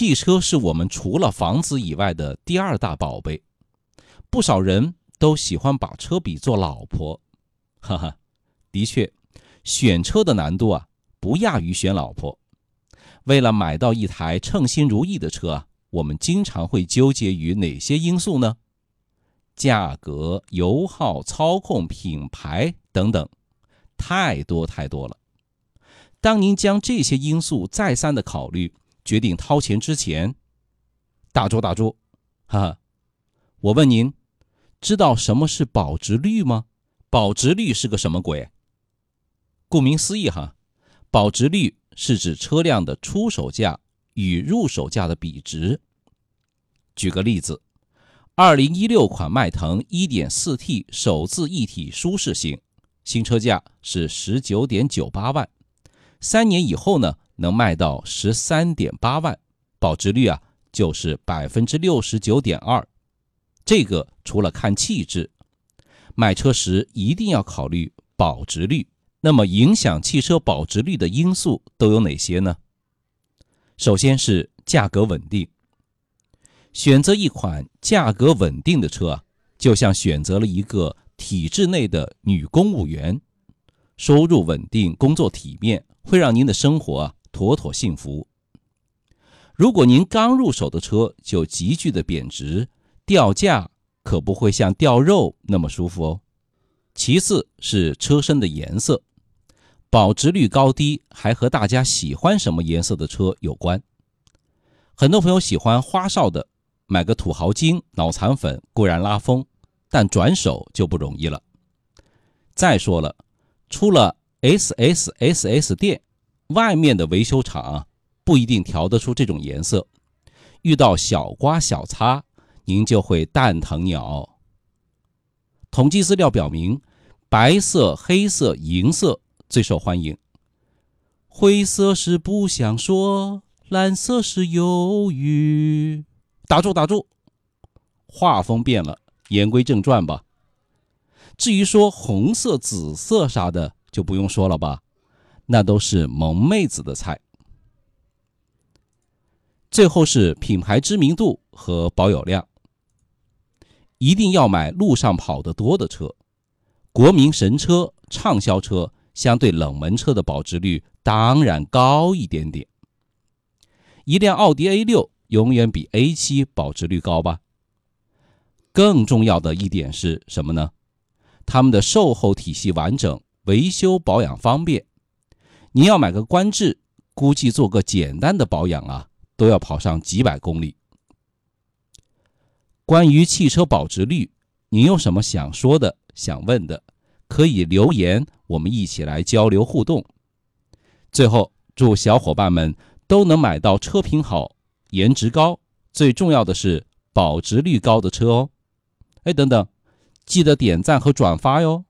汽车是我们除了房子以外的第二大宝贝，不少人都喜欢把车比作老婆，哈哈，的确，选车的难度啊不亚于选老婆。为了买到一台称心如意的车啊，我们经常会纠结于哪些因素呢？价格、油耗、操控、品牌等等，太多太多了。当您将这些因素再三的考虑，决定掏钱之前，打住打住，哈哈！我问您，知道什么是保值率吗？保值率是个什么鬼？顾名思义哈，保值率是指车辆的出手价与入手价的比值。举个例子，二零一六款迈腾一点四 T 手自一体舒适型，新车价是十九点九八万，三年以后呢？能卖到十三点八万，保值率啊就是百分之六十九点二。这个除了看气质，买车时一定要考虑保值率。那么影响汽车保值率的因素都有哪些呢？首先是价格稳定。选择一款价格稳定的车啊，就像选择了一个体制内的女公务员，收入稳定，工作体面，会让您的生活。妥妥幸福。如果您刚入手的车就急剧的贬值掉价，可不会像掉肉那么舒服哦。其次是车身的颜色，保值率高低还和大家喜欢什么颜色的车有关。很多朋友喜欢花哨的，买个土豪金、脑残粉固然拉风，但转手就不容易了。再说了，出了 S S S S 店。外面的维修厂不一定调得出这种颜色，遇到小刮小擦，您就会蛋疼鸟。统计资料表明，白色、黑色、银色最受欢迎，灰色是不想说，蓝色是忧郁。打住打住，画风变了，言归正传吧。至于说红色、紫色啥的，就不用说了吧。那都是萌妹子的菜。最后是品牌知名度和保有量，一定要买路上跑得多的车，国民神车、畅销车，相对冷门车的保值率当然高一点点。一辆奥迪 A 六永远比 A 七保值率高吧？更重要的一点是什么呢？他们的售后体系完整，维修保养方便。您要买个观致，估计做个简单的保养啊，都要跑上几百公里。关于汽车保值率，您有什么想说的、想问的，可以留言，我们一起来交流互动。最后，祝小伙伴们都能买到车品好、颜值高，最重要的是保值率高的车哦。哎，等等，记得点赞和转发哟。